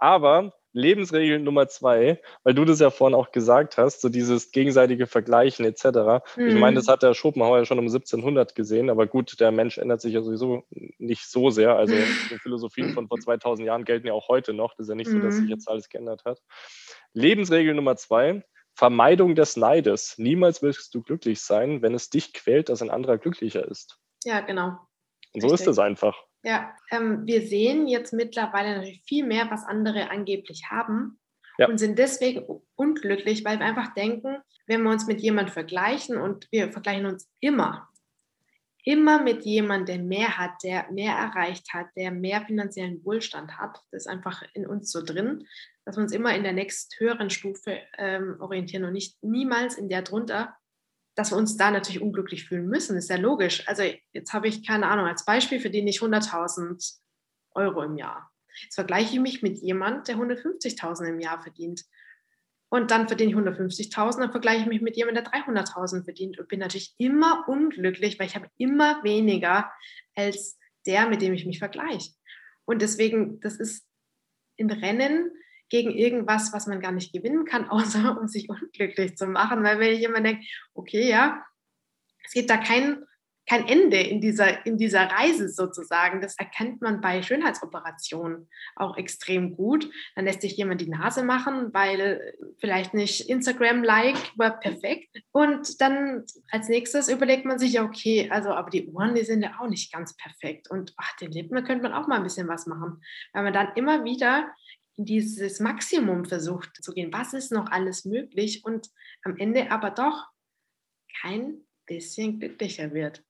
Aber Lebensregel Nummer zwei, weil du das ja vorhin auch gesagt hast, so dieses gegenseitige Vergleichen etc. Mhm. Ich meine, das hat der Schopenhauer ja schon um 1700 gesehen, aber gut, der Mensch ändert sich ja sowieso nicht so sehr. Also die Philosophien von vor 2000 Jahren gelten ja auch heute noch. Das ist ja nicht so, dass sich mhm. jetzt alles geändert hat. Lebensregel Nummer zwei, Vermeidung des Neides. Niemals wirst du glücklich sein, wenn es dich quält, dass ein anderer glücklicher ist. Ja, genau. Und so Richtig. ist es einfach. Ja, ähm, wir sehen jetzt mittlerweile natürlich viel mehr, was andere angeblich haben ja. und sind deswegen unglücklich, weil wir einfach denken, wenn wir uns mit jemandem vergleichen und wir vergleichen uns immer, immer mit jemandem, der mehr hat, der mehr erreicht hat, der mehr finanziellen Wohlstand hat. Das ist einfach in uns so drin, dass wir uns immer in der nächst höheren Stufe ähm, orientieren und nicht niemals in der drunter, dass wir uns da natürlich unglücklich fühlen müssen, ist ja logisch. Also jetzt habe ich keine Ahnung, als Beispiel verdiene ich 100.000 Euro im Jahr. Jetzt vergleiche ich mich mit jemandem, der 150.000 im Jahr verdient. Und dann verdiene ich 150.000, dann vergleiche ich mich mit jemandem, der 300.000 verdient und bin natürlich immer unglücklich, weil ich habe immer weniger als der, mit dem ich mich vergleiche. Und deswegen, das ist im Rennen gegen irgendwas, was man gar nicht gewinnen kann, außer um sich unglücklich zu machen. Weil wenn ich immer denke, okay, ja, es gibt da kein, kein Ende in dieser, in dieser Reise sozusagen. Das erkennt man bei Schönheitsoperationen auch extrem gut. Dann lässt sich jemand die Nase machen, weil vielleicht nicht Instagram-like war perfekt. Und dann als nächstes überlegt man sich, okay, also aber die Ohren, die sind ja auch nicht ganz perfekt. Und ach, den Lippen könnte man auch mal ein bisschen was machen. Weil man dann immer wieder dieses Maximum versucht zu gehen. Was ist noch alles möglich und am Ende aber doch kein bisschen glücklicher wird.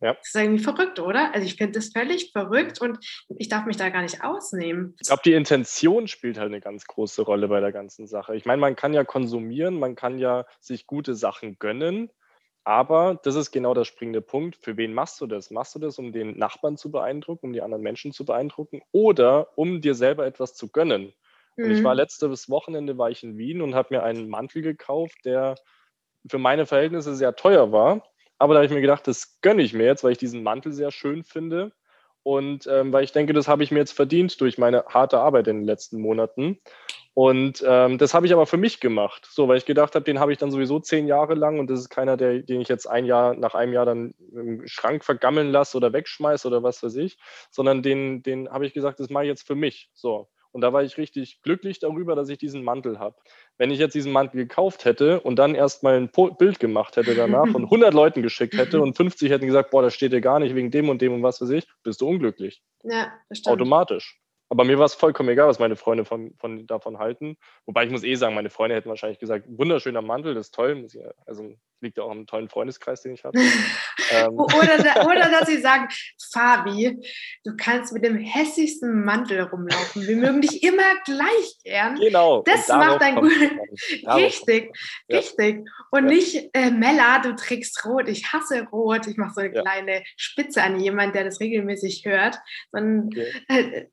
Ja. Das ist irgendwie verrückt, oder? Also ich finde das völlig verrückt und ich darf mich da gar nicht ausnehmen. Ich glaube, die Intention spielt halt eine ganz große Rolle bei der ganzen Sache. Ich meine, man kann ja konsumieren, man kann ja sich gute Sachen gönnen, aber das ist genau der springende Punkt. Für wen machst du das? Machst du das, um den Nachbarn zu beeindrucken, um die anderen Menschen zu beeindrucken oder um dir selber etwas zu gönnen? Mhm. Und ich war mhm. letztes Wochenende war ich in Wien und habe mir einen Mantel gekauft, der für meine Verhältnisse sehr teuer war. Aber da habe ich mir gedacht, das gönne ich mir jetzt, weil ich diesen Mantel sehr schön finde. Und ähm, weil ich denke, das habe ich mir jetzt verdient durch meine harte Arbeit in den letzten Monaten. Und ähm, das habe ich aber für mich gemacht, so weil ich gedacht habe, den habe ich dann sowieso zehn Jahre lang und das ist keiner, der, den ich jetzt ein Jahr nach einem Jahr dann im Schrank vergammeln lasse oder wegschmeiße oder was weiß ich, sondern den, den habe ich gesagt, das mache ich jetzt für mich. So. Und da war ich richtig glücklich darüber, dass ich diesen Mantel habe. Wenn ich jetzt diesen Mantel gekauft hätte und dann erstmal ein Bild gemacht hätte danach und 100 Leuten geschickt hätte und 50 hätten gesagt, boah, das steht dir gar nicht wegen dem und dem und was weiß ich, bist du unglücklich. Ja, das stimmt. Automatisch. Aber mir war es vollkommen egal, was meine Freunde von, von, davon halten. Wobei ich muss eh sagen, meine Freunde hätten wahrscheinlich gesagt, wunderschöner Mantel, das ist toll. Also liegt ja auch im tollen Freundeskreis, den ich habe. ähm. oder, oder dass sie sagen, Fabi, du kannst mit dem hässlichsten Mantel rumlaufen. Wir mögen dich immer gleich gern. Genau. Das macht ein gut. Richtig, ja. richtig. Und ja. nicht, äh, Mella, du trägst rot. Ich hasse rot. Ich mache so eine ja. kleine Spitze an jemanden, der das regelmäßig hört. Sondern, okay. äh,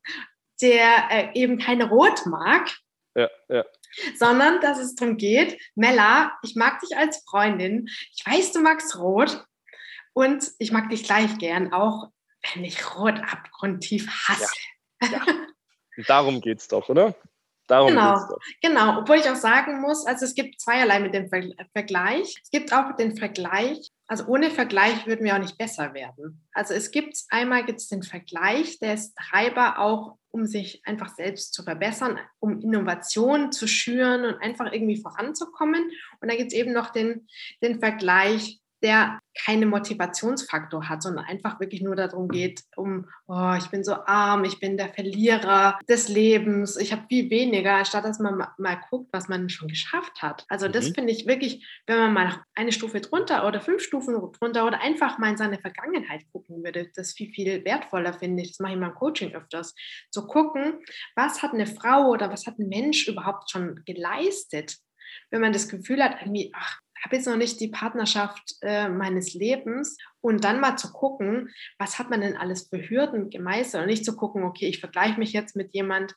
der äh, eben kein Rot mag. Ja, ja. Sondern dass es darum geht, Mella, ich mag dich als Freundin, ich weiß, du magst Rot und ich mag dich gleich gern, auch wenn ich Rot abgrundtief hasse. Ja, ja. Darum geht es doch, oder? Darum genau, genau. Obwohl ich auch sagen muss, also es gibt zweierlei mit dem Vergleich. Es gibt auch den Vergleich, also ohne Vergleich würden wir auch nicht besser werden. Also es gibt einmal gibt es den Vergleich, der ist Treiber auch, um sich einfach selbst zu verbessern, um Innovationen zu schüren und einfach irgendwie voranzukommen. Und dann gibt es eben noch den, den Vergleich, der keine Motivationsfaktor hat, sondern einfach wirklich nur darum geht, um, oh, ich bin so arm, ich bin der Verlierer des Lebens, ich habe viel weniger, anstatt dass man mal, guckt, was man schon geschafft hat. Also das mhm. finde ich wirklich, wenn man mal eine Stufe drunter oder fünf Stufen drunter oder einfach mal in seine Vergangenheit gucken würde, das viel, viel wertvoller finde ich, das mache ich mal im Coaching öfters, zu gucken, was hat eine Frau oder was hat ein Mensch überhaupt schon geleistet, wenn man das Gefühl hat, irgendwie, ach, habe jetzt noch nicht die Partnerschaft äh, meines Lebens. Und dann mal zu gucken, was hat man denn alles für Hürden gemeistert? Und nicht zu gucken, okay, ich vergleiche mich jetzt mit jemand,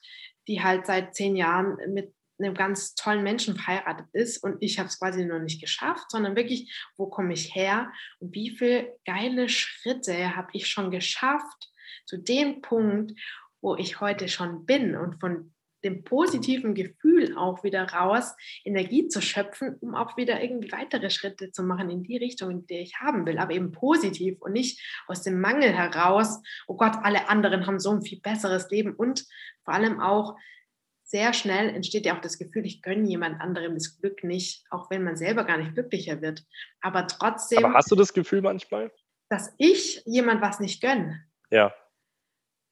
die halt seit zehn Jahren mit einem ganz tollen Menschen verheiratet ist und ich habe es quasi noch nicht geschafft, sondern wirklich, wo komme ich her und wie viele geile Schritte habe ich schon geschafft zu dem Punkt, wo ich heute schon bin und von dem positiven Gefühl auch wieder raus, Energie zu schöpfen, um auch wieder irgendwie weitere Schritte zu machen in die Richtung, in die ich haben will, aber eben positiv und nicht aus dem Mangel heraus, oh Gott, alle anderen haben so ein viel besseres Leben und vor allem auch sehr schnell entsteht ja auch das Gefühl, ich gönne jemand anderem das Glück nicht, auch wenn man selber gar nicht glücklicher wird. Aber trotzdem. Aber hast du das Gefühl manchmal? Dass ich jemand was nicht gönne? Ja.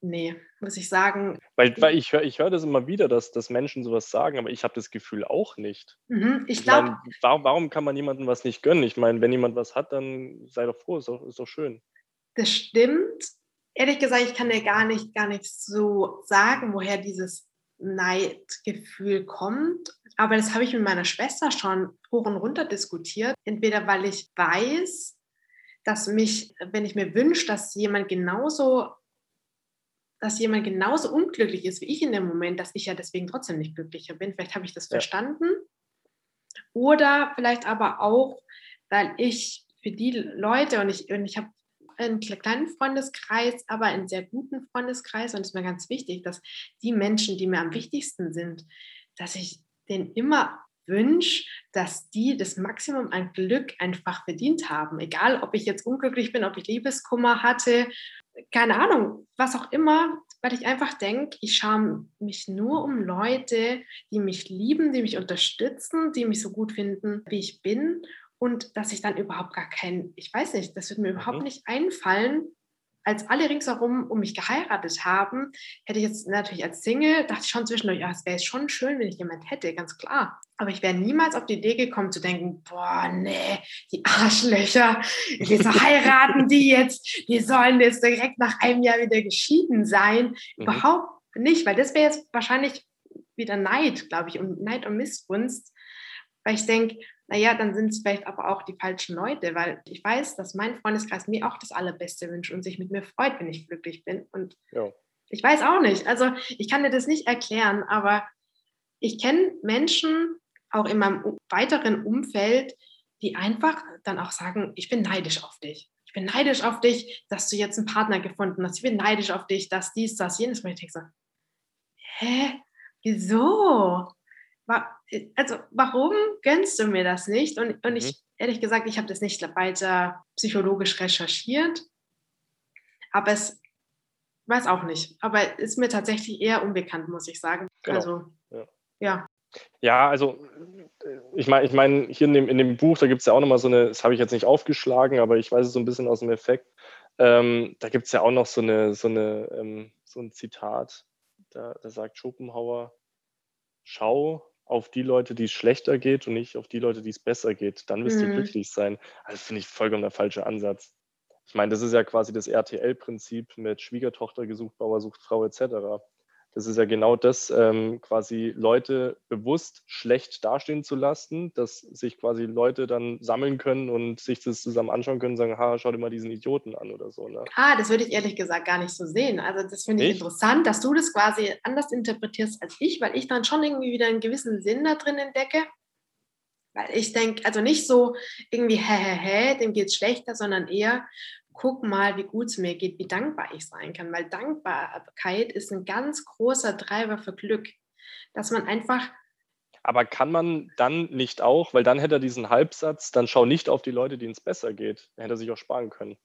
Nee, muss ich sagen. Weil, weil ich höre ich hör das immer wieder, dass, dass Menschen sowas sagen, aber ich habe das Gefühl auch nicht. Mhm, ich glaube. Warum, warum kann man jemandem was nicht gönnen? Ich meine, wenn jemand was hat, dann sei doch froh, ist doch, ist doch schön. Das stimmt. Ehrlich gesagt, ich kann dir gar nicht, gar nicht so sagen, woher dieses Neidgefühl kommt. Aber das habe ich mit meiner Schwester schon hoch und runter diskutiert. Entweder weil ich weiß, dass mich, wenn ich mir wünsche, dass jemand genauso dass jemand genauso unglücklich ist wie ich in dem Moment, dass ich ja deswegen trotzdem nicht glücklicher bin. Vielleicht habe ich das ja. verstanden. Oder vielleicht aber auch, weil ich für die Leute und ich, und ich habe einen kleinen Freundeskreis, aber einen sehr guten Freundeskreis und es ist mir ganz wichtig, dass die Menschen, die mir am wichtigsten sind, dass ich denen immer wünsche, dass die das Maximum an Glück einfach verdient haben. Egal, ob ich jetzt unglücklich bin, ob ich Liebeskummer hatte keine Ahnung, was auch immer, weil ich einfach denke, ich schaue mich nur um Leute, die mich lieben, die mich unterstützen, die mich so gut finden, wie ich bin und dass ich dann überhaupt gar kein, ich weiß nicht, das wird mir überhaupt mhm. nicht einfallen, als alle ringsherum um mich geheiratet haben, hätte ich jetzt natürlich als Single, dachte ich schon zwischendurch, ja, es wäre schon schön, wenn ich jemand hätte, ganz klar. Aber ich wäre niemals auf die Idee gekommen zu denken, boah, nee, die Arschlöcher, wieso heiraten die jetzt? Die sollen jetzt direkt nach einem Jahr wieder geschieden sein. Mhm. Überhaupt nicht, weil das wäre jetzt wahrscheinlich wieder Neid, glaube ich, und Neid und Missgunst. Weil ich denke, naja, dann sind es vielleicht aber auch die falschen Leute, weil ich weiß, dass mein Freundeskreis mir auch das Allerbeste wünscht und sich mit mir freut, wenn ich glücklich bin. Und ja. ich weiß auch nicht. Also ich kann dir das nicht erklären, aber ich kenne Menschen auch in meinem weiteren Umfeld, die einfach dann auch sagen, ich bin neidisch auf dich. Ich bin neidisch auf dich, dass du jetzt einen Partner gefunden hast. Ich bin neidisch auf dich, dass dies, das, jenes. Und ich denke so, hä? Wieso? Also warum gönnst du mir das nicht? Und, und ich, mhm. ehrlich gesagt, ich habe das nicht weiter psychologisch recherchiert, aber es weiß auch nicht. Aber ist mir tatsächlich eher unbekannt, muss ich sagen. Genau. Also, ja. ja. Ja, also ich meine, ich mein, hier in dem, in dem Buch, da gibt es ja auch nochmal so eine, das habe ich jetzt nicht aufgeschlagen, aber ich weiß es so ein bisschen aus dem Effekt. Ähm, da gibt es ja auch noch so eine, so eine, ähm, so ein Zitat, da, da sagt Schopenhauer, schau, auf die Leute, die es schlechter geht und nicht auf die Leute, die es besser geht. Dann wirst mhm. du glücklich sein. Also finde ich vollkommen der falsche Ansatz. Ich meine, das ist ja quasi das RTL-Prinzip mit Schwiegertochter gesucht, Bauer sucht Frau etc. Das ist ja genau das, ähm, quasi Leute bewusst schlecht dastehen zu lassen, dass sich quasi Leute dann sammeln können und sich das zusammen anschauen können und sagen, ha, schau dir mal diesen Idioten an oder so. Ne? Ah, das würde ich ehrlich gesagt gar nicht so sehen. Also das finde ich, ich interessant, dass du das quasi anders interpretierst als ich, weil ich dann schon irgendwie wieder einen gewissen Sinn da drin entdecke. Weil ich denke, also nicht so irgendwie, hä, hä, hä, dem geht es schlechter, sondern eher, guck mal, wie gut es mir geht, wie dankbar ich sein kann, weil Dankbarkeit ist ein ganz großer Treiber für Glück, dass man einfach. Aber kann man dann nicht auch, weil dann hätte er diesen Halbsatz, dann schau nicht auf die Leute, denen es besser geht. Dann hätte er sich auch sparen können.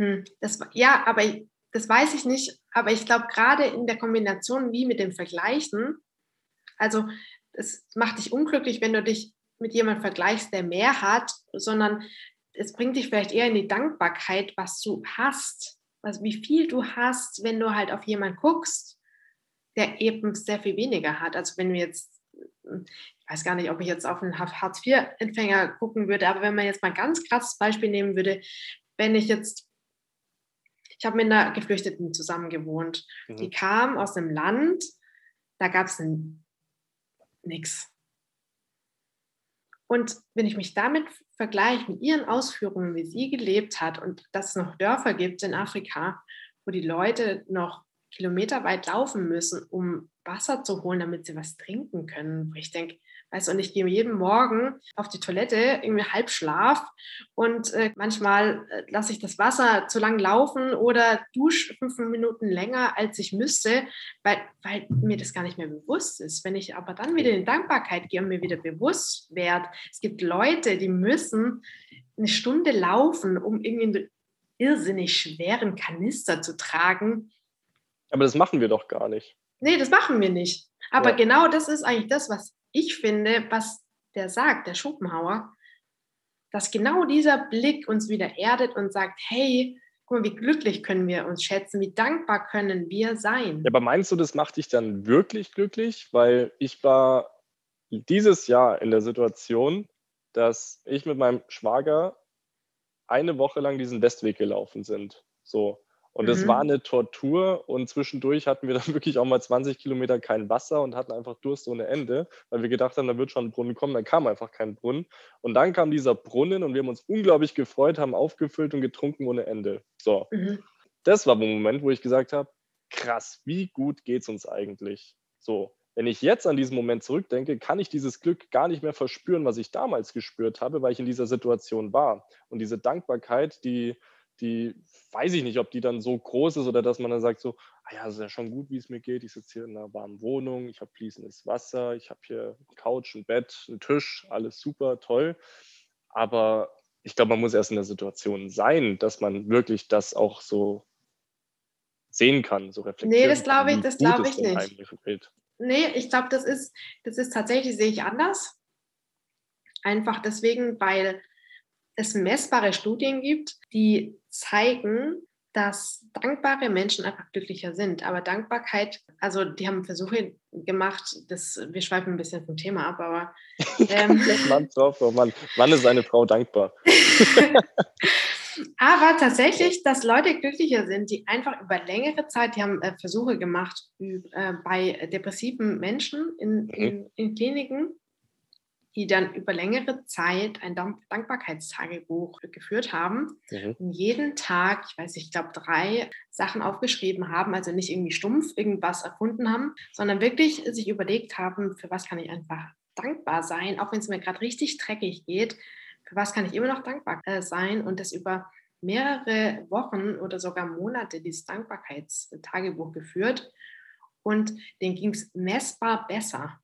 Hm, das, ja, aber das weiß ich nicht. Aber ich glaube, gerade in der Kombination wie mit dem Vergleichen, also es macht dich unglücklich, wenn du dich mit jemandem vergleichst, der mehr hat, sondern es bringt dich vielleicht eher in die Dankbarkeit, was du hast, also wie viel du hast, wenn du halt auf jemanden guckst, der eben sehr viel weniger hat. Also wenn wir jetzt, ich weiß gar nicht, ob ich jetzt auf einen Hartz-IV-Empfänger gucken würde, aber wenn man jetzt mal ein ganz krasses Beispiel nehmen würde, wenn ich jetzt, ich habe mit einer Geflüchteten zusammen gewohnt, mhm. die kam aus einem Land, da gab es nichts. Und wenn ich mich damit vergleiche, mit ihren Ausführungen, wie sie gelebt hat und dass es noch Dörfer gibt in Afrika, wo die Leute noch Kilometer weit laufen müssen, um Wasser zu holen, damit sie was trinken können. Wo ich denke, weißt du, und ich gehe jeden Morgen auf die Toilette, irgendwie halb Schlaf und äh, manchmal äh, lasse ich das Wasser zu lang laufen oder dusche fünf Minuten länger, als ich müsste, weil, weil mir das gar nicht mehr bewusst ist. Wenn ich aber dann wieder in Dankbarkeit gehe und mir wieder bewusst werde, es gibt Leute, die müssen eine Stunde laufen, um irgendwie einen irrsinnig schweren Kanister zu tragen. Aber das machen wir doch gar nicht. Nee, das machen wir nicht. Aber ja. genau das ist eigentlich das, was ich finde, was der sagt, der Schopenhauer, dass genau dieser Blick uns wieder erdet und sagt, hey, guck mal, wie glücklich können wir uns schätzen, wie dankbar können wir sein. Ja, aber meinst du, das macht dich dann wirklich glücklich? Weil ich war dieses Jahr in der Situation, dass ich mit meinem Schwager eine Woche lang diesen Westweg gelaufen sind. So. Und es mhm. war eine Tortur und zwischendurch hatten wir dann wirklich auch mal 20 Kilometer kein Wasser und hatten einfach Durst ohne Ende, weil wir gedacht haben, da wird schon ein Brunnen kommen, dann kam einfach kein Brunnen. Und dann kam dieser Brunnen und wir haben uns unglaublich gefreut, haben aufgefüllt und getrunken ohne Ende. So. Mhm. Das war der Moment, wo ich gesagt habe, krass, wie gut geht es uns eigentlich? So. Wenn ich jetzt an diesen Moment zurückdenke, kann ich dieses Glück gar nicht mehr verspüren, was ich damals gespürt habe, weil ich in dieser Situation war. Und diese Dankbarkeit, die, die weiß ich nicht, ob die dann so groß ist oder dass man dann sagt so, ah ja, es ist ja schon gut, wie es mir geht. Ich sitze hier in einer warmen Wohnung, ich habe fließendes Wasser, ich habe hier eine Couch, ein Bett, einen Tisch, alles super, toll. Aber ich glaube, man muss erst in der Situation sein, dass man wirklich das auch so sehen kann, so reflektieren Nee, das glaube ich, das glaube ich nicht. Nee, ich glaube, das ist, das ist tatsächlich, sehe ich anders. Einfach deswegen, weil es messbare Studien gibt, die zeigen, dass dankbare Menschen einfach glücklicher sind. Aber Dankbarkeit, also die haben Versuche gemacht, das, wir schweifen ein bisschen vom Thema ab, aber. Ähm, Mann, drauf, oh Mann. Wann ist eine Frau dankbar? aber tatsächlich, dass Leute glücklicher sind, die einfach über längere Zeit, die haben äh, Versuche gemacht äh, bei depressiven Menschen in, mhm. in, in Kliniken die dann über längere Zeit ein Dankbarkeitstagebuch geführt haben mhm. und jeden Tag, ich weiß nicht, ich glaube drei Sachen aufgeschrieben haben, also nicht irgendwie stumpf irgendwas erfunden haben, sondern wirklich sich überlegt haben, für was kann ich einfach dankbar sein, auch wenn es mir gerade richtig dreckig geht, für was kann ich immer noch dankbar äh, sein und das über mehrere Wochen oder sogar Monate dieses Dankbarkeitstagebuch geführt und denen ging es messbar besser.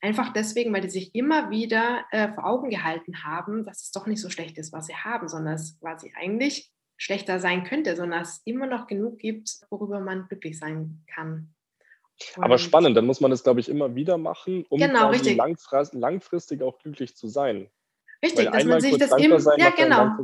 Einfach deswegen, weil die sich immer wieder äh, vor Augen gehalten haben, dass es doch nicht so schlecht ist, was sie haben, sondern es quasi eigentlich schlechter sein könnte, sondern es immer noch genug gibt, worüber man glücklich sein kann. Und Aber spannend, dann muss man das, glaube ich, immer wieder machen, um genau, langfristig auch glücklich zu sein. Richtig, Weil dass man sich das immer, ja genau.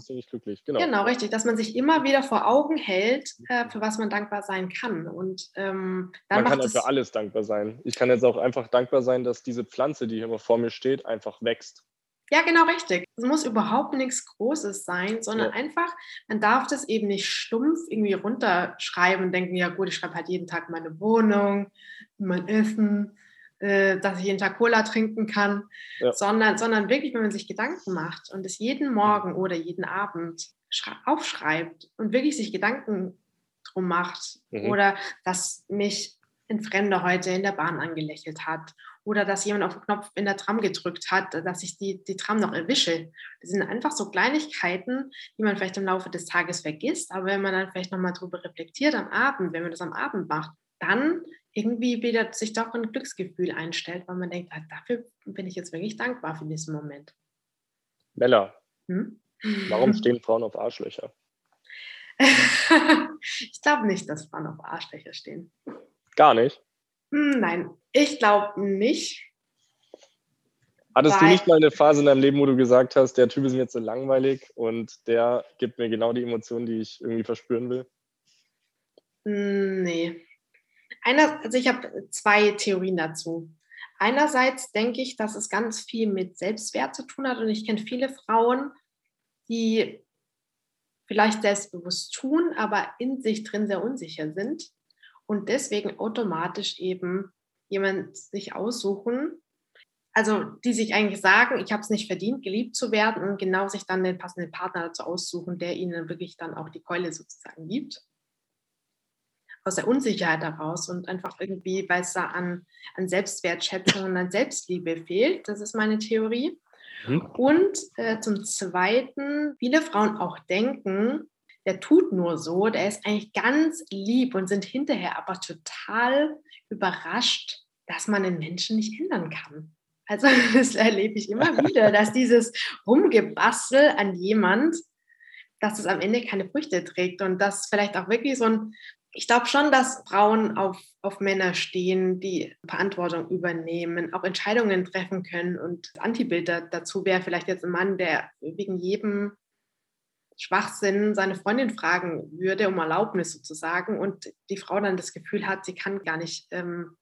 genau. genau, richtig, dass man sich immer wieder vor Augen hält, äh, für was man dankbar sein kann. Und ähm, dann man kann ja für alles dankbar sein. Ich kann jetzt auch einfach dankbar sein, dass diese Pflanze, die hier immer vor mir steht, einfach wächst. Ja, genau richtig. Es muss überhaupt nichts Großes sein, sondern ja. einfach, man darf das eben nicht stumpf irgendwie runterschreiben und denken, ja gut, ich schreibe halt jeden Tag meine Wohnung, mein Essen, äh, dass ich jeden Tag Cola trinken kann, ja. sondern, sondern wirklich, wenn man sich Gedanken macht und es jeden Morgen oder jeden Abend aufschreibt und wirklich sich Gedanken drum macht mhm. oder dass mich ein Fremder heute in der Bahn angelächelt hat oder dass jemand auf den Knopf in der Tram gedrückt hat, dass ich die, die Tram noch erwische. Das sind einfach so Kleinigkeiten, die man vielleicht im Laufe des Tages vergisst, aber wenn man dann vielleicht nochmal drüber reflektiert am Abend, wenn man das am Abend macht, dann irgendwie wieder sich doch ein Glücksgefühl einstellt, weil man denkt, ah, dafür bin ich jetzt wirklich dankbar für diesen Moment. Bella, hm? warum stehen Frauen auf Arschlöcher? ich glaube nicht, dass Frauen auf Arschlöcher stehen. Gar nicht? Hm, nein, ich glaube nicht. Hattest du nicht mal eine Phase in deinem Leben, wo du gesagt hast, der Typ ist mir jetzt so langweilig und der gibt mir genau die Emotionen, die ich irgendwie verspüren will? Hm, nee, einer, also ich habe zwei Theorien dazu. Einerseits denke ich, dass es ganz viel mit Selbstwert zu tun hat und ich kenne viele Frauen, die vielleicht selbstbewusst tun, aber in sich drin sehr unsicher sind und deswegen automatisch eben jemand sich aussuchen, also die sich eigentlich sagen, ich habe es nicht verdient, geliebt zu werden und genau sich dann den passenden Partner dazu aussuchen, der ihnen wirklich dann auch die Keule sozusagen gibt. Aus der Unsicherheit heraus und einfach irgendwie, weil es da an, an Selbstwertschätzung und an Selbstliebe fehlt. Das ist meine Theorie. Mhm. Und äh, zum Zweiten, viele Frauen auch denken, der tut nur so, der ist eigentlich ganz lieb und sind hinterher aber total überrascht, dass man den Menschen nicht ändern kann. Also das erlebe ich immer wieder, dass dieses Rumgebastel an jemand, dass es am Ende keine Früchte trägt und dass vielleicht auch wirklich so ein, ich glaube schon, dass Frauen auf, auf Männer stehen, die Verantwortung übernehmen, auch Entscheidungen treffen können. Und das Antibild dazu wäre vielleicht jetzt ein Mann, der wegen jedem Schwachsinn seine Freundin fragen würde, um Erlaubnis sozusagen. Und die Frau dann das Gefühl hat, sie kann gar nicht ähm,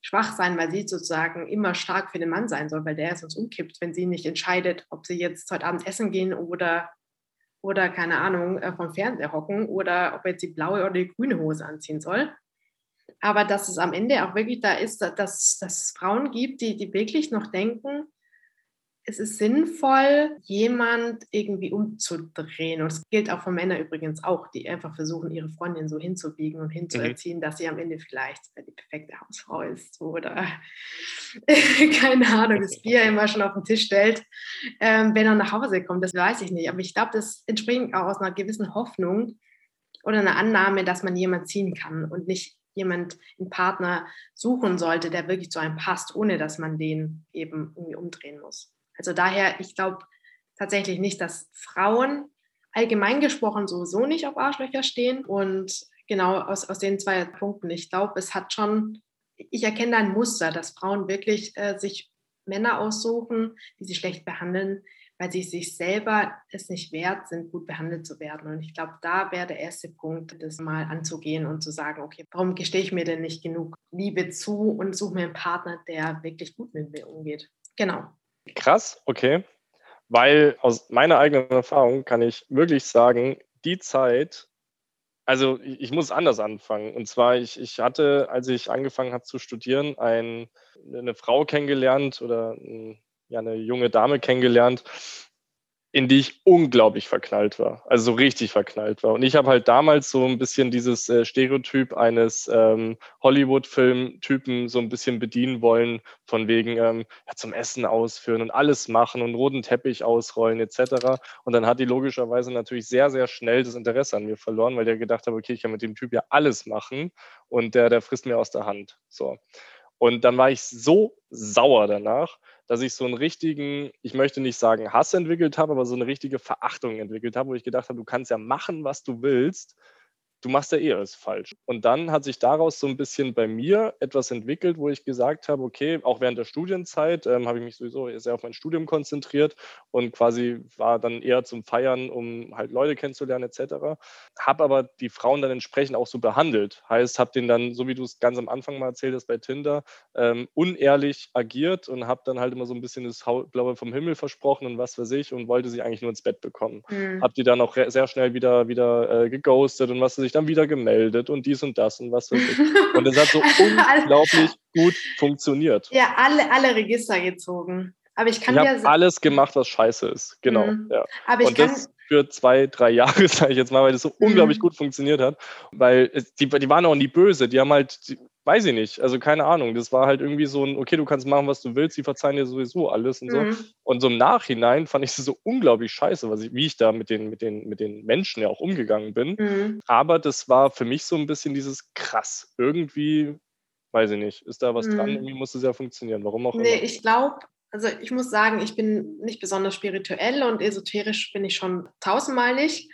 schwach sein, weil sie sozusagen immer stark für den Mann sein soll, weil der sonst umkippt, wenn sie nicht entscheidet, ob sie jetzt heute Abend essen gehen oder, oder keine Ahnung, äh, vom Fernseher hocken oder ob jetzt die blaue oder die grüne Hose anziehen soll. Aber dass es am Ende auch wirklich da ist, dass, dass es Frauen gibt, die, die wirklich noch denken, es ist sinnvoll, jemand irgendwie umzudrehen. Und das gilt auch für Männer übrigens auch, die einfach versuchen, ihre Freundin so hinzubiegen und hinzuerziehen, mhm. dass sie am Ende vielleicht die perfekte Hausfrau ist oder keine Ahnung, das Bier immer schon auf den Tisch stellt, ähm, wenn er nach Hause kommt. Das weiß ich nicht. Aber ich glaube, das entspringt auch aus einer gewissen Hoffnung oder einer Annahme, dass man jemand ziehen kann und nicht jemand einen Partner suchen sollte, der wirklich zu einem passt, ohne dass man den eben irgendwie umdrehen muss. Also daher, ich glaube tatsächlich nicht, dass Frauen allgemein gesprochen sowieso nicht auf Arschlöcher stehen. Und genau aus, aus den zwei Punkten, ich glaube, es hat schon, ich erkenne da ein Muster, dass Frauen wirklich äh, sich Männer aussuchen, die sie schlecht behandeln, weil sie sich selber es nicht wert sind, gut behandelt zu werden. Und ich glaube, da wäre der erste Punkt, das mal anzugehen und zu sagen, okay, warum gestehe ich mir denn nicht genug Liebe zu und suche mir einen Partner, der wirklich gut mit mir umgeht. Genau. Krass, okay. Weil aus meiner eigenen Erfahrung kann ich wirklich sagen, die Zeit, also ich, muss anders anfangen. Und zwar, ich, ich hatte, als ich angefangen habe zu studieren, ein, eine Frau kennengelernt oder ja, eine junge Dame kennengelernt, in die ich unglaublich verknallt war. Also so richtig verknallt war. Und ich habe halt damals so ein bisschen dieses äh, Stereotyp eines ähm, Hollywood-Film-Typen so ein bisschen bedienen wollen, von wegen ähm, ja, zum Essen ausführen und alles machen und roten Teppich ausrollen etc. Und dann hat die logischerweise natürlich sehr, sehr schnell das Interesse an mir verloren, weil der gedacht hat, okay, ich kann mit dem Typ ja alles machen und der, der frisst mir aus der Hand. So. Und dann war ich so sauer danach, dass ich so einen richtigen, ich möchte nicht sagen Hass entwickelt habe, aber so eine richtige Verachtung entwickelt habe, wo ich gedacht habe, du kannst ja machen, was du willst du machst ja eh alles falsch. Und dann hat sich daraus so ein bisschen bei mir etwas entwickelt, wo ich gesagt habe, okay, auch während der Studienzeit ähm, habe ich mich sowieso sehr auf mein Studium konzentriert und quasi war dann eher zum Feiern, um halt Leute kennenzulernen etc. Habe aber die Frauen dann entsprechend auch so behandelt. Heißt, habe denen dann, so wie du es ganz am Anfang mal erzählt hast bei Tinder, ähm, unehrlich agiert und habe dann halt immer so ein bisschen das Blaue vom Himmel versprochen und was weiß ich und wollte sie eigentlich nur ins Bett bekommen. Mhm. Habe die dann auch sehr schnell wieder, wieder äh, geghostet und was weiß ich sich dann wieder gemeldet und dies und das und was weiß ich. Und es hat so unglaublich gut funktioniert. Ja, alle, alle Register gezogen. Aber ich kann ich habe alles gemacht, was scheiße ist. Genau. Mhm. Ja. Aber ich und kann, das für zwei, drei Jahre, sage ich jetzt mal, weil das so mhm. unglaublich gut funktioniert hat. Weil es, die, die waren auch nie böse. Die haben halt, die, weiß ich nicht, also keine Ahnung. Das war halt irgendwie so ein, okay, du kannst machen, was du willst, die verzeihen dir sowieso alles und mhm. so. Und so im Nachhinein fand ich es so unglaublich scheiße, was ich, wie ich da mit den, mit, den, mit den Menschen ja auch umgegangen bin. Mhm. Aber das war für mich so ein bisschen dieses krass. Irgendwie, weiß ich nicht, ist da was mhm. dran? Irgendwie muss es ja funktionieren. Warum auch nee, immer. ich glaube, also ich muss sagen, ich bin nicht besonders spirituell und esoterisch bin ich schon tausendmalig.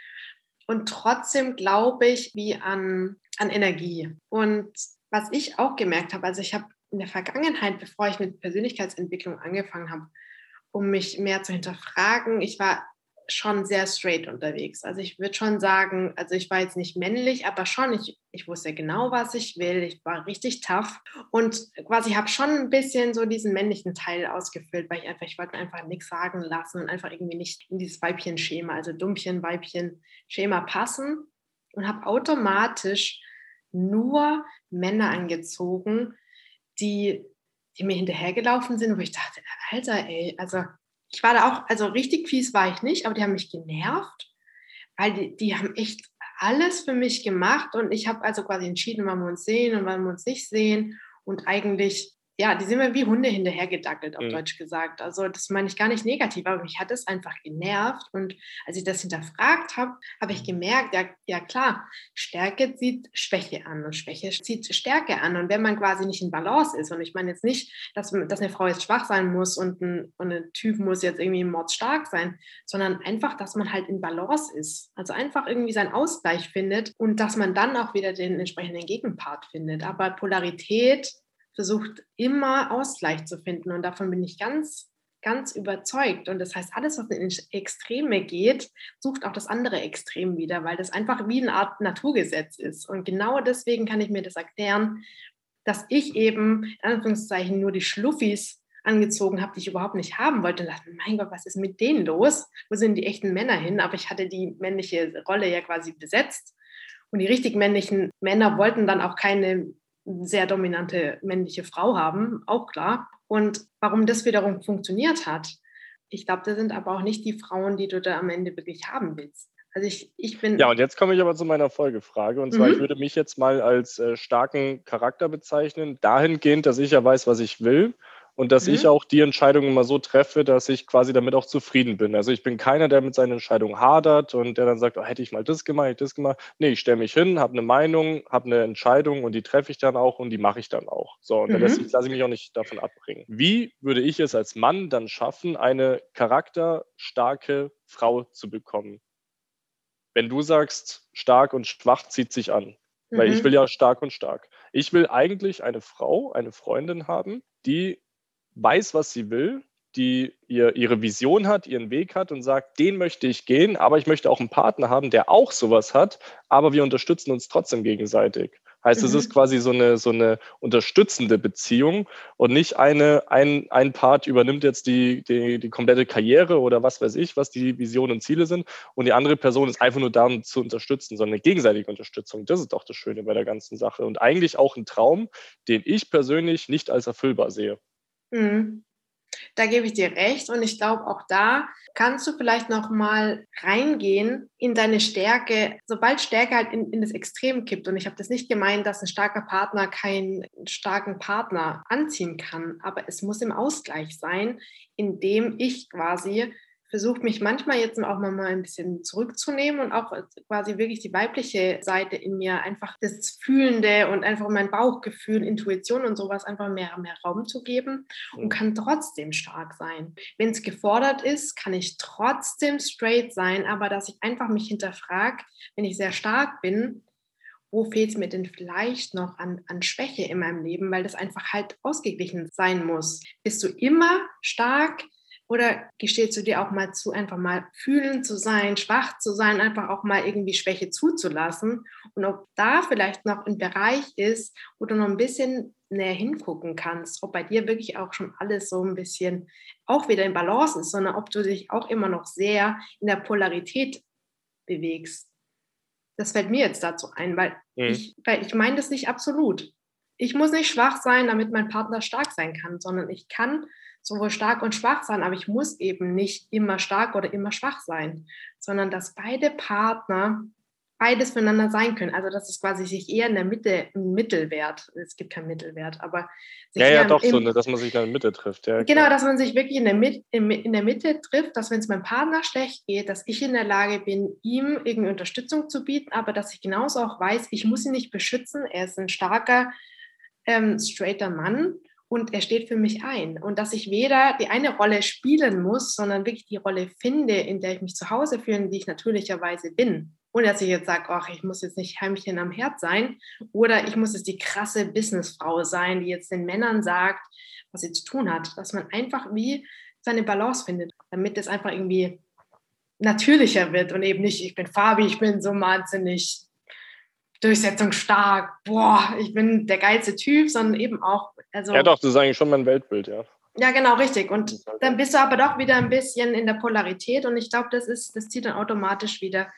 Und trotzdem glaube ich wie an, an Energie. Und was ich auch gemerkt habe, also ich habe in der Vergangenheit, bevor ich mit Persönlichkeitsentwicklung angefangen habe, um mich mehr zu hinterfragen, ich war schon sehr straight unterwegs. Also ich würde schon sagen, also ich war jetzt nicht männlich, aber schon, ich, ich wusste genau, was ich will. Ich war richtig tough und quasi habe schon ein bisschen so diesen männlichen Teil ausgefüllt, weil ich einfach, ich wollte einfach nichts sagen lassen und einfach irgendwie nicht in dieses Weibchen-Schema, also Dummchen, Weibchen-Schema passen und habe automatisch nur Männer angezogen, die, die mir hinterhergelaufen sind, wo ich dachte, Alter, ey, also ich war da auch, also richtig fies war ich nicht, aber die haben mich genervt, weil die, die haben echt alles für mich gemacht und ich habe also quasi entschieden, wann wir uns sehen und wann wir uns nicht sehen. Und eigentlich ja, die sind mir wie Hunde hinterhergedackelt, auf mhm. Deutsch gesagt. Also das meine ich gar nicht negativ, aber mich hat es einfach genervt. Und als ich das hinterfragt habe, habe ich gemerkt, ja, ja klar, Stärke zieht Schwäche an und Schwäche zieht Stärke an. Und wenn man quasi nicht in Balance ist, und ich meine jetzt nicht, dass, dass eine Frau jetzt schwach sein muss und ein, und ein Typ muss jetzt irgendwie mordstark sein, sondern einfach, dass man halt in Balance ist. Also einfach irgendwie seinen Ausgleich findet und dass man dann auch wieder den entsprechenden Gegenpart findet. Aber Polarität versucht immer Ausgleich zu finden und davon bin ich ganz, ganz überzeugt. Und das heißt, alles, was in Extreme geht, sucht auch das andere Extrem wieder, weil das einfach wie eine Art Naturgesetz ist. Und genau deswegen kann ich mir das erklären, dass ich eben, in Anführungszeichen, nur die Schluffis angezogen habe, die ich überhaupt nicht haben wollte. Und dachte, mein Gott, was ist mit denen los? Wo sind die echten Männer hin? Aber ich hatte die männliche Rolle ja quasi besetzt. Und die richtig männlichen Männer wollten dann auch keine sehr dominante männliche Frau haben, auch klar. Und warum das wiederum funktioniert hat, ich glaube, das sind aber auch nicht die Frauen, die du da am Ende wirklich haben willst. Also ich, ich bin. Ja, und jetzt komme ich aber zu meiner Folgefrage. Und zwar, mhm. ich würde mich jetzt mal als äh, starken Charakter bezeichnen, dahingehend, dass ich ja weiß, was ich will und dass mhm. ich auch die Entscheidung immer so treffe, dass ich quasi damit auch zufrieden bin. Also ich bin keiner, der mit seinen Entscheidungen hadert und der dann sagt, oh, hätte ich mal das gemacht, hätte ich das gemacht. Nee, ich stelle mich hin, habe eine Meinung, habe eine Entscheidung und die treffe ich dann auch und die mache ich dann auch. So, und mhm. dann lasse ich, lasse ich mich auch nicht davon abbringen. Wie würde ich es als Mann dann schaffen, eine charakterstarke Frau zu bekommen? Wenn du sagst, stark und schwach zieht sich an. Weil ich mhm. will ja stark und stark. Ich will eigentlich eine Frau, eine Freundin haben, die weiß, was sie will, die ihr, ihre Vision hat, ihren Weg hat und sagt, den möchte ich gehen, aber ich möchte auch einen Partner haben, der auch sowas hat, aber wir unterstützen uns trotzdem gegenseitig. Heißt, mhm. es ist quasi so eine, so eine unterstützende Beziehung und nicht eine, ein, ein Part übernimmt jetzt die, die, die komplette Karriere oder was weiß ich, was die Visionen und Ziele sind und die andere Person ist einfach nur da, um zu unterstützen, sondern eine gegenseitige Unterstützung. Das ist doch das Schöne bei der ganzen Sache und eigentlich auch ein Traum, den ich persönlich nicht als erfüllbar sehe. Mhm. Da gebe ich dir recht und ich glaube auch da kannst du vielleicht noch mal reingehen in deine Stärke, sobald Stärke halt in, in das Extrem kippt und ich habe das nicht gemeint, dass ein starker Partner keinen starken Partner anziehen kann, aber es muss im Ausgleich sein, indem ich quasi versuche mich manchmal jetzt auch mal ein bisschen zurückzunehmen und auch quasi wirklich die weibliche Seite in mir, einfach das Fühlende und einfach mein Bauchgefühl, Intuition und sowas einfach mehr, mehr Raum zu geben und kann trotzdem stark sein. Wenn es gefordert ist, kann ich trotzdem straight sein, aber dass ich einfach mich hinterfrage, wenn ich sehr stark bin, wo fehlt es mir denn vielleicht noch an, an Schwäche in meinem Leben, weil das einfach halt ausgeglichen sein muss. Bist du immer stark, oder gestehst du dir auch mal zu, einfach mal fühlen zu sein, schwach zu sein, einfach auch mal irgendwie Schwäche zuzulassen? Und ob da vielleicht noch ein Bereich ist, wo du noch ein bisschen näher hingucken kannst, ob bei dir wirklich auch schon alles so ein bisschen auch wieder in Balance ist, sondern ob du dich auch immer noch sehr in der Polarität bewegst. Das fällt mir jetzt dazu ein, weil mhm. ich, weil ich meine das nicht absolut. Ich muss nicht schwach sein, damit mein Partner stark sein kann, sondern ich kann sowohl stark und schwach sein, aber ich muss eben nicht immer stark oder immer schwach sein, sondern dass beide Partner beides füreinander sein können. Also dass es quasi sich eher in der Mitte, im Mittelwert, es gibt keinen Mittelwert, aber ja, ja, doch im, so, ne, dass man sich in der Mitte trifft. Ja, genau, dass man sich wirklich in der, Mit, in, in der Mitte trifft, dass wenn es meinem Partner schlecht geht, dass ich in der Lage bin, ihm irgendwie Unterstützung zu bieten, aber dass ich genauso auch weiß, ich muss ihn nicht beschützen, er ist ein starker, ähm, straighter Mann und er steht für mich ein. Und dass ich weder die eine Rolle spielen muss, sondern wirklich die Rolle finde, in der ich mich zu Hause fühle, die ich natürlicherweise bin. Ohne dass ich jetzt sage, ach, ich muss jetzt nicht Heimchen am Herd sein oder ich muss jetzt die krasse Businessfrau sein, die jetzt den Männern sagt, was sie zu tun hat. Dass man einfach wie seine Balance findet, damit es einfach irgendwie natürlicher wird und eben nicht, ich bin Fabi, ich bin so wahnsinnig durchsetzungsstark, boah, ich bin der geilste Typ, sondern eben auch. Also, ja, doch, das ist eigentlich schon mein Weltbild, ja. Ja, genau, richtig. Und dann bist du aber doch wieder ein bisschen in der Polarität und ich glaube, das ist, das zieht dann automatisch wieder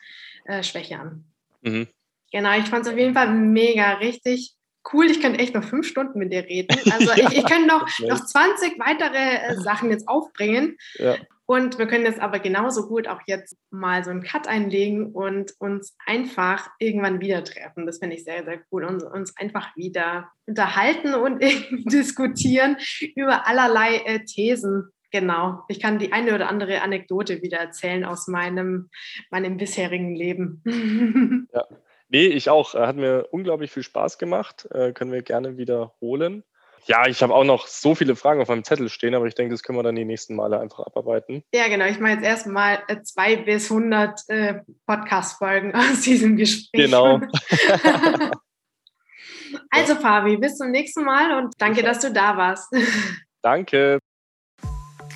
äh, Schwäche an. Mhm. Genau, ich fand es auf jeden Fall mega richtig cool. Ich könnte echt noch fünf Stunden mit dir reden. Also ja, ich, ich könnte noch, noch 20 weitere äh, Sachen jetzt aufbringen. Ja. Und wir können jetzt aber genauso gut auch jetzt mal so einen Cut einlegen und uns einfach irgendwann wieder treffen. Das finde ich sehr, sehr cool. Und uns einfach wieder unterhalten und diskutieren über allerlei äh, Thesen. Genau. Ich kann die eine oder andere Anekdote wieder erzählen aus meinem, meinem bisherigen Leben. ja. Nee, ich auch. Hat mir unglaublich viel Spaß gemacht. Äh, können wir gerne wiederholen. Ja, ich habe auch noch so viele Fragen auf meinem Zettel stehen, aber ich denke, das können wir dann die nächsten Male einfach abarbeiten. Ja, genau. Ich mache jetzt erstmal äh, zwei bis 100 äh, Podcast-Folgen aus diesem Gespräch. Genau. also, Fabi, bis zum nächsten Mal und danke, dass du da warst. Danke.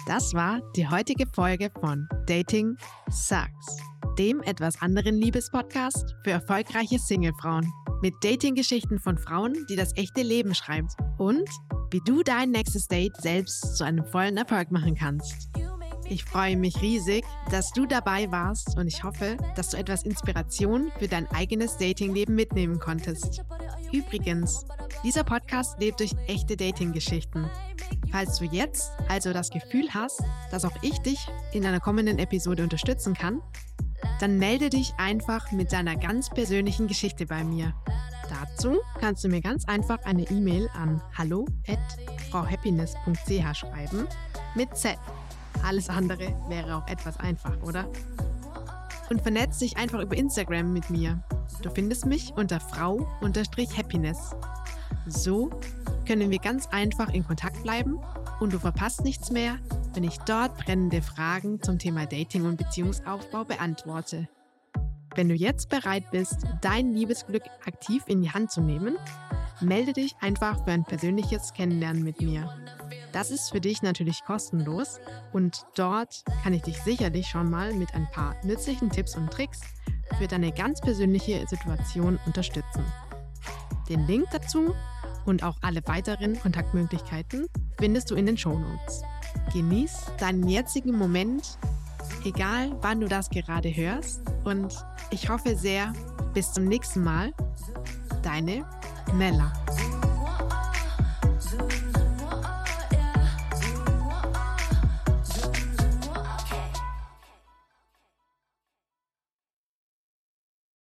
Das war die heutige Folge von Dating Sucks, dem etwas anderen Liebespodcast für erfolgreiche Singlefrauen mit Dating-Geschichten von Frauen, die das echte Leben schreibt und wie du dein nächstes Date selbst zu einem vollen Erfolg machen kannst. Ich freue mich riesig, dass du dabei warst und ich hoffe, dass du etwas Inspiration für dein eigenes Datingleben mitnehmen konntest. Übrigens, dieser Podcast lebt durch echte Dating-Geschichten. Falls du jetzt also das Gefühl hast, dass auch ich dich in einer kommenden Episode unterstützen kann, dann melde dich einfach mit deiner ganz persönlichen Geschichte bei mir. Dazu kannst du mir ganz einfach eine E-Mail an hallo@frauhappiness.ch schreiben mit Z. Alles andere wäre auch etwas einfach, oder? Und vernetz dich einfach über Instagram mit mir. Du findest mich unter frau-happiness. So können wir ganz einfach in Kontakt bleiben und du verpasst nichts mehr, wenn ich dort brennende Fragen zum Thema Dating und Beziehungsaufbau beantworte. Wenn du jetzt bereit bist, dein Liebesglück aktiv in die Hand zu nehmen, melde dich einfach für ein persönliches Kennenlernen mit mir. Das ist für dich natürlich kostenlos und dort kann ich dich sicherlich schon mal mit ein paar nützlichen Tipps und Tricks für deine ganz persönliche Situation unterstützen. Den Link dazu und auch alle weiteren Kontaktmöglichkeiten findest du in den Shownotes. Genieß deinen jetzigen Moment, egal wann du das gerade hörst. Und ich hoffe sehr, bis zum nächsten Mal. Deine Nella.